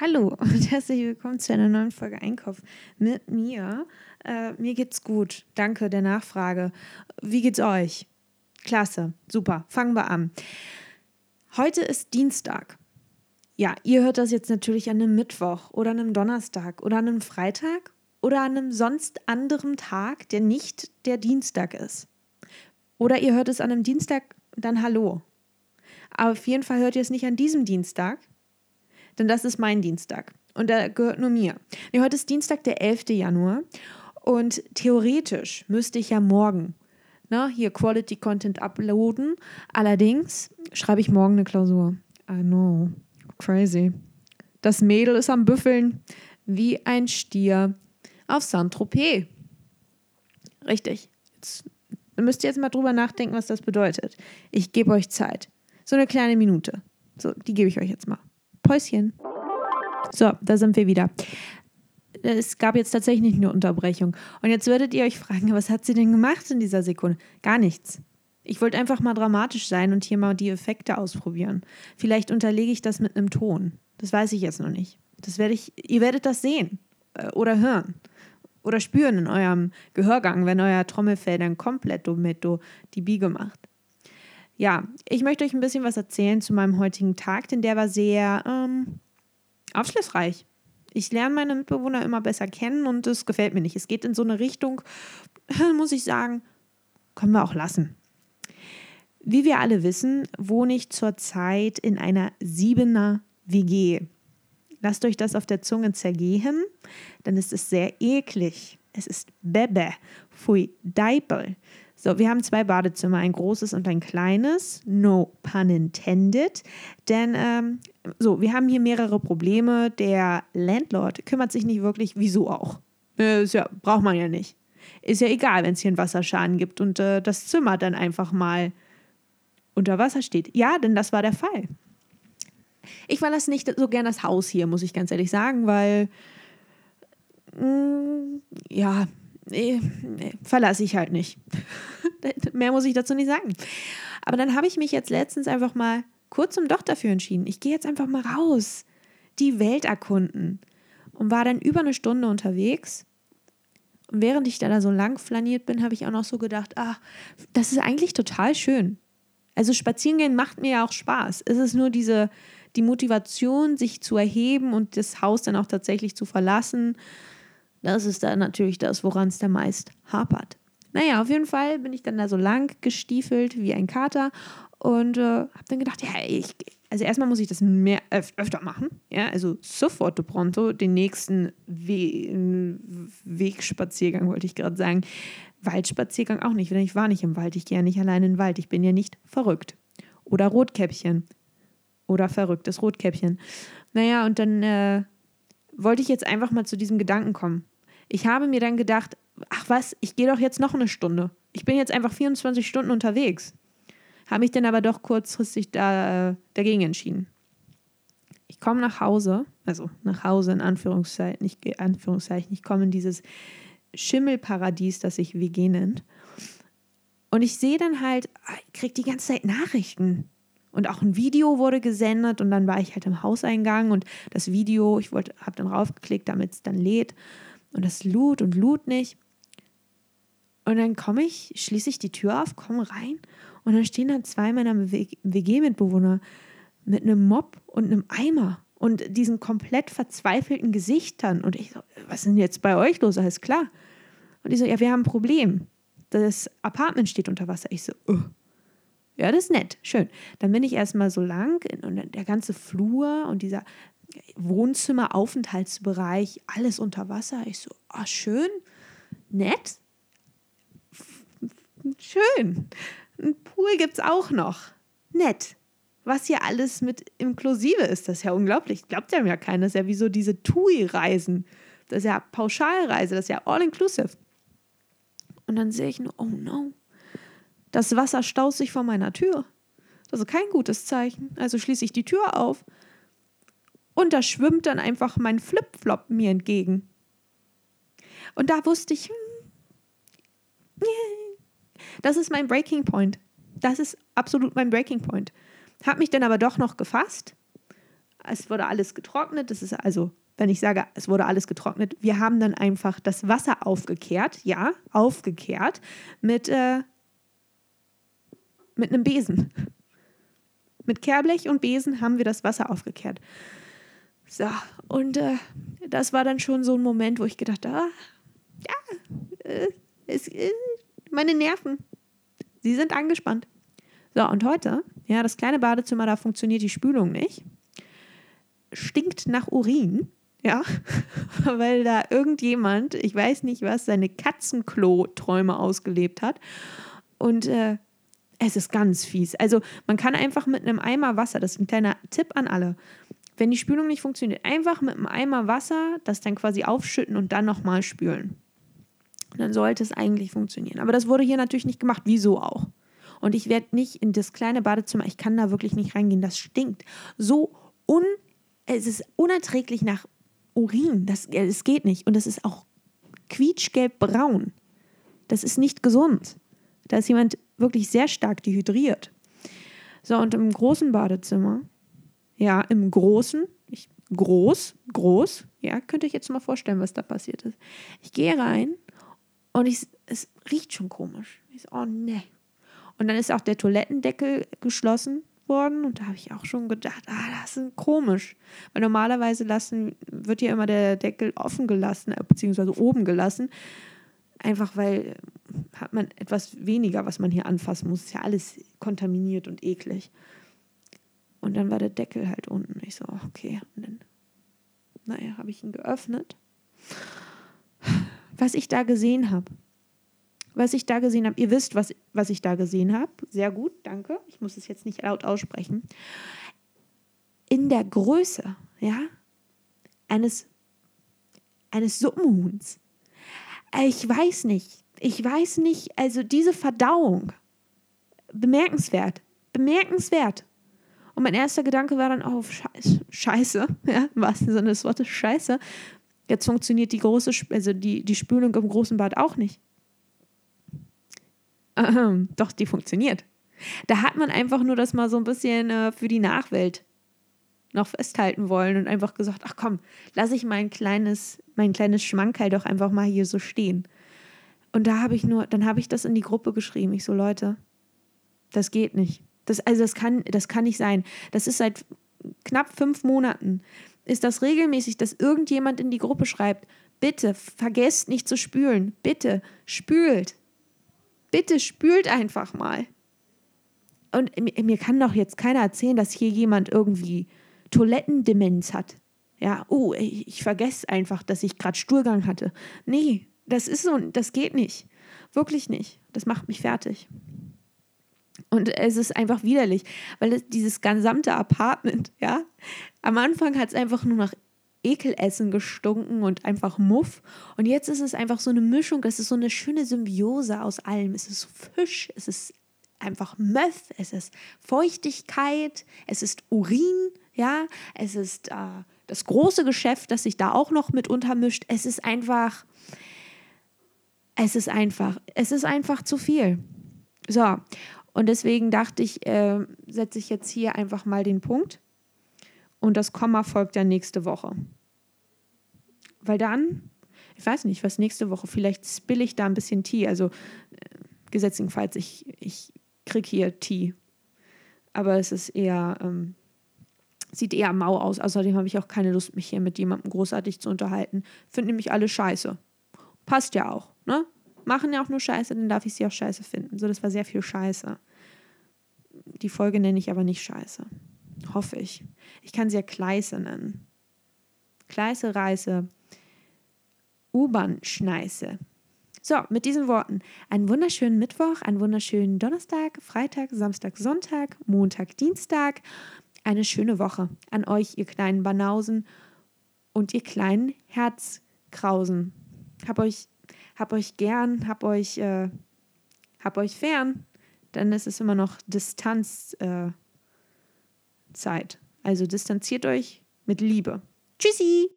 Hallo und herzlich willkommen zu einer neuen Folge Einkauf mit mir. Äh, mir geht's gut. Danke der Nachfrage. Wie geht's euch? Klasse, super. Fangen wir an. Heute ist Dienstag. Ja, ihr hört das jetzt natürlich an einem Mittwoch oder einem Donnerstag oder an einem Freitag oder an einem sonst anderen Tag, der nicht der Dienstag ist. Oder ihr hört es an einem Dienstag, dann hallo. Aber auf jeden Fall hört ihr es nicht an diesem Dienstag, denn das ist mein Dienstag und der gehört nur mir. Nee, heute ist Dienstag, der 11. Januar und theoretisch müsste ich ja morgen ne, hier Quality Content uploaden. Allerdings schreibe ich morgen eine Klausur. I know, crazy. Das Mädel ist am Büffeln wie ein Stier auf Saint-Tropez. Richtig. Jetzt müsst ihr jetzt mal drüber nachdenken, was das bedeutet. Ich gebe euch Zeit. So eine kleine Minute. So, die gebe ich euch jetzt mal. Päuschen. So, da sind wir wieder. Es gab jetzt tatsächlich eine Unterbrechung. Und jetzt würdet ihr euch fragen, was hat sie denn gemacht in dieser Sekunde? Gar nichts. Ich wollte einfach mal dramatisch sein und hier mal die Effekte ausprobieren. Vielleicht unterlege ich das mit einem Ton. Das weiß ich jetzt noch nicht. Das werde ich, ihr werdet das sehen äh, oder hören oder spüren in eurem Gehörgang, wenn euer Trommelfell dann komplett mit die Biege macht. Ja, ich möchte euch ein bisschen was erzählen zu meinem heutigen Tag, denn der war sehr ähm, aufschlussreich. Ich lerne meine Mitbewohner immer besser kennen und es gefällt mir nicht. Es geht in so eine Richtung, muss ich sagen, können wir auch lassen. Wie wir alle wissen, wohne ich zurzeit in einer Siebener WG. Lasst euch das auf der Zunge zergehen, dann ist es sehr eklig. Es ist Bebe, Pfui, Deipel. So, wir haben zwei Badezimmer, ein großes und ein kleines. No pun intended. Denn, ähm, so, wir haben hier mehrere Probleme. Der Landlord kümmert sich nicht wirklich, wieso auch? Äh, ja, braucht man ja nicht. Ist ja egal, wenn es hier einen Wasserschaden gibt und äh, das Zimmer dann einfach mal unter Wasser steht. Ja, denn das war der Fall. Ich verlasse nicht so gern das Haus hier, muss ich ganz ehrlich sagen, weil, mh, mm, ja, nee, verlasse ich halt nicht. Mehr muss ich dazu nicht sagen. Aber dann habe ich mich jetzt letztens einfach mal kurz und doch dafür entschieden. Ich gehe jetzt einfach mal raus, die Welt erkunden. Und war dann über eine Stunde unterwegs. Und während ich da so lang flaniert bin, habe ich auch noch so gedacht, ach, das ist eigentlich total schön. Also spazieren gehen macht mir ja auch Spaß. Es ist nur diese, die Motivation, sich zu erheben und das Haus dann auch tatsächlich zu verlassen das ist dann natürlich das, woran es der meist hapert. Naja, auf jeden Fall bin ich dann da so lang gestiefelt wie ein Kater und äh, habe dann gedacht, ja, ich, also erstmal muss ich das mehr öf öfter machen. Ja, also sofort de pronto den nächsten We Wegspaziergang wollte ich gerade sagen. Waldspaziergang auch nicht, denn ich war nicht im Wald. Ich gehe ja nicht allein in den Wald. Ich bin ja nicht verrückt. Oder Rotkäppchen. Oder verrücktes Rotkäppchen. Naja, und dann äh, wollte ich jetzt einfach mal zu diesem Gedanken kommen. Ich habe mir dann gedacht, ach was, ich gehe doch jetzt noch eine Stunde. Ich bin jetzt einfach 24 Stunden unterwegs. Habe mich dann aber doch kurzfristig da, äh, dagegen entschieden. Ich komme nach Hause, also nach Hause in Anführungszeichen, nicht Anführungszeichen, ich komme in dieses Schimmelparadies, das sich WG nennt. Und ich sehe dann halt, ah, ich kriege die ganze Zeit Nachrichten. Und auch ein Video wurde gesendet und dann war ich halt im Hauseingang und das Video, ich habe dann raufgeklickt, damit es dann lädt und das lud und lud nicht. Und dann komme ich, schließe ich die Tür auf, komme rein und dann stehen da zwei meiner WG-Mitbewohner mit einem Mob und einem Eimer und diesen komplett verzweifelten Gesichtern. Und ich so, was ist denn jetzt bei euch los? Alles klar. Und die so, ja, wir haben ein Problem. Das Apartment steht unter Wasser. Ich so, oh. Ja, das ist nett, schön. Dann bin ich erstmal so lang und der ganze Flur und dieser Wohnzimmer-Aufenthaltsbereich, alles unter Wasser. Ich so, ah, schön, nett, schön. Ein Pool gibt es auch noch. Nett. Was hier alles mit inklusive ist, das ist ja unglaublich. Glaubt ja mir keiner. Das ist ja wie so diese TUI-Reisen. Das ist ja Pauschalreise, das ist ja all-inclusive. Und dann sehe ich nur, oh no, das Wasser staut sich vor meiner Tür. Das ist kein gutes Zeichen. Also schließe ich die Tür auf und da schwimmt dann einfach mein Flipflop mir entgegen. Und da wusste ich, hm, das ist mein Breaking Point. Das ist absolut mein Breaking Point. Hab mich dann aber doch noch gefasst, Es wurde alles getrocknet. Das ist also, wenn ich sage, es wurde alles getrocknet, wir haben dann einfach das Wasser aufgekehrt, ja, aufgekehrt mit, äh, mit einem Besen. Mit Kehrblech und Besen haben wir das Wasser aufgekehrt. So, und äh, das war dann schon so ein Moment, wo ich gedacht habe, ah, ja, äh, es, äh, meine Nerven, sie sind angespannt. So, und heute, ja, das kleine Badezimmer, da funktioniert die Spülung nicht. Stinkt nach Urin, ja, weil da irgendjemand, ich weiß nicht was, seine Katzenklo-Träume ausgelebt hat. Und äh, es ist ganz fies. Also man kann einfach mit einem Eimer Wasser, das ist ein kleiner Tipp an alle, wenn die Spülung nicht funktioniert, einfach mit einem Eimer Wasser das dann quasi aufschütten und dann nochmal spülen. Dann sollte es eigentlich funktionieren. Aber das wurde hier natürlich nicht gemacht. Wieso auch? Und ich werde nicht in das kleine Badezimmer, ich kann da wirklich nicht reingehen. Das stinkt so un, es ist unerträglich nach Urin. Das, das geht nicht. Und das ist auch quietschgelb-braun. Das ist nicht gesund. Da ist jemand wirklich sehr stark dehydriert. So, und im großen Badezimmer, ja, im großen, ich, groß, groß, ja, könnt ihr euch jetzt mal vorstellen, was da passiert ist. Ich gehe rein und ich, es riecht schon komisch. Ich so, oh ne. Und dann ist auch der Toilettendeckel geschlossen worden und da habe ich auch schon gedacht, ah, das ist komisch. Weil normalerweise lassen, wird ja immer der Deckel offen gelassen, äh, beziehungsweise oben gelassen. Einfach weil äh, hat man etwas weniger, was man hier anfassen muss. Ist ja alles kontaminiert und eklig. Und dann war der Deckel halt unten. Ich so, okay. Und dann, naja, habe ich ihn geöffnet. Was ich da gesehen habe. Was ich da gesehen habe. Ihr wisst, was, was ich da gesehen habe. Sehr gut, danke. Ich muss es jetzt nicht laut aussprechen. In der Größe, ja, eines, eines Suppenhuhns. Ich weiß nicht. Ich weiß nicht. Also diese Verdauung. Bemerkenswert. Bemerkenswert. Und mein erster Gedanke war dann, oh, scheiße, scheiße, ja, im wahrsten Sinne des Wortes, scheiße. Jetzt funktioniert die große, also die, die Spülung im großen Bad auch nicht. Ähm, doch, die funktioniert. Da hat man einfach nur das mal so ein bisschen äh, für die Nachwelt noch festhalten wollen und einfach gesagt, ach komm, lass ich mein kleines, mein kleines Schmankerl doch einfach mal hier so stehen. Und da habe ich nur, dann habe ich das in die Gruppe geschrieben. Ich so, Leute, das geht nicht. Das, also das kann, das kann nicht sein. Das ist seit knapp fünf Monaten. Ist das regelmäßig, dass irgendjemand in die Gruppe schreibt, bitte vergesst nicht zu spülen. Bitte spült. Bitte spült einfach mal. Und mir kann doch jetzt keiner erzählen, dass hier jemand irgendwie Toilettendemenz hat. Ja, oh, ich, ich vergesse einfach, dass ich gerade Stuhlgang hatte. Nee, das ist so, das geht nicht. Wirklich nicht. Das macht mich fertig. Und es ist einfach widerlich, weil dieses gesamte Apartment, ja, am Anfang hat es einfach nur nach Ekelessen gestunken und einfach Muff. Und jetzt ist es einfach so eine Mischung, es ist so eine schöne Symbiose aus allem. Es ist Fisch, es ist einfach Möff, es ist Feuchtigkeit, es ist Urin, ja, es ist äh, das große Geschäft, das sich da auch noch mit untermischt. Es ist einfach, es ist einfach, es ist einfach zu viel. So, und deswegen dachte ich, äh, setze ich jetzt hier einfach mal den Punkt. Und das Komma folgt ja nächste Woche. Weil dann, ich weiß nicht, was nächste Woche, vielleicht spill ich da ein bisschen Tee. Also äh, gesetzlicherweise, ich, ich kriege hier Tee. Aber es ist eher, ähm, sieht eher mau aus. Außerdem habe ich auch keine Lust, mich hier mit jemandem großartig zu unterhalten. Finde nämlich alle scheiße. Passt ja auch, ne? Machen ja auch nur Scheiße, dann darf ich sie auch scheiße finden. So, das war sehr viel Scheiße. Die Folge nenne ich aber nicht Scheiße. Hoffe ich. Ich kann sie ja Kleiße nennen. Kleiße, Reiße, U-Bahn-Schneiße. So, mit diesen Worten einen wunderschönen Mittwoch, einen wunderschönen Donnerstag, Freitag, Samstag, Sonntag, Montag, Dienstag. Eine schöne Woche an euch, ihr kleinen Banausen und ihr kleinen Herzkrausen. Hab euch hab euch gern, hab euch, äh, hab euch fern, dann ist es immer noch Distanzzeit. Äh, also distanziert euch mit Liebe. Tschüssi!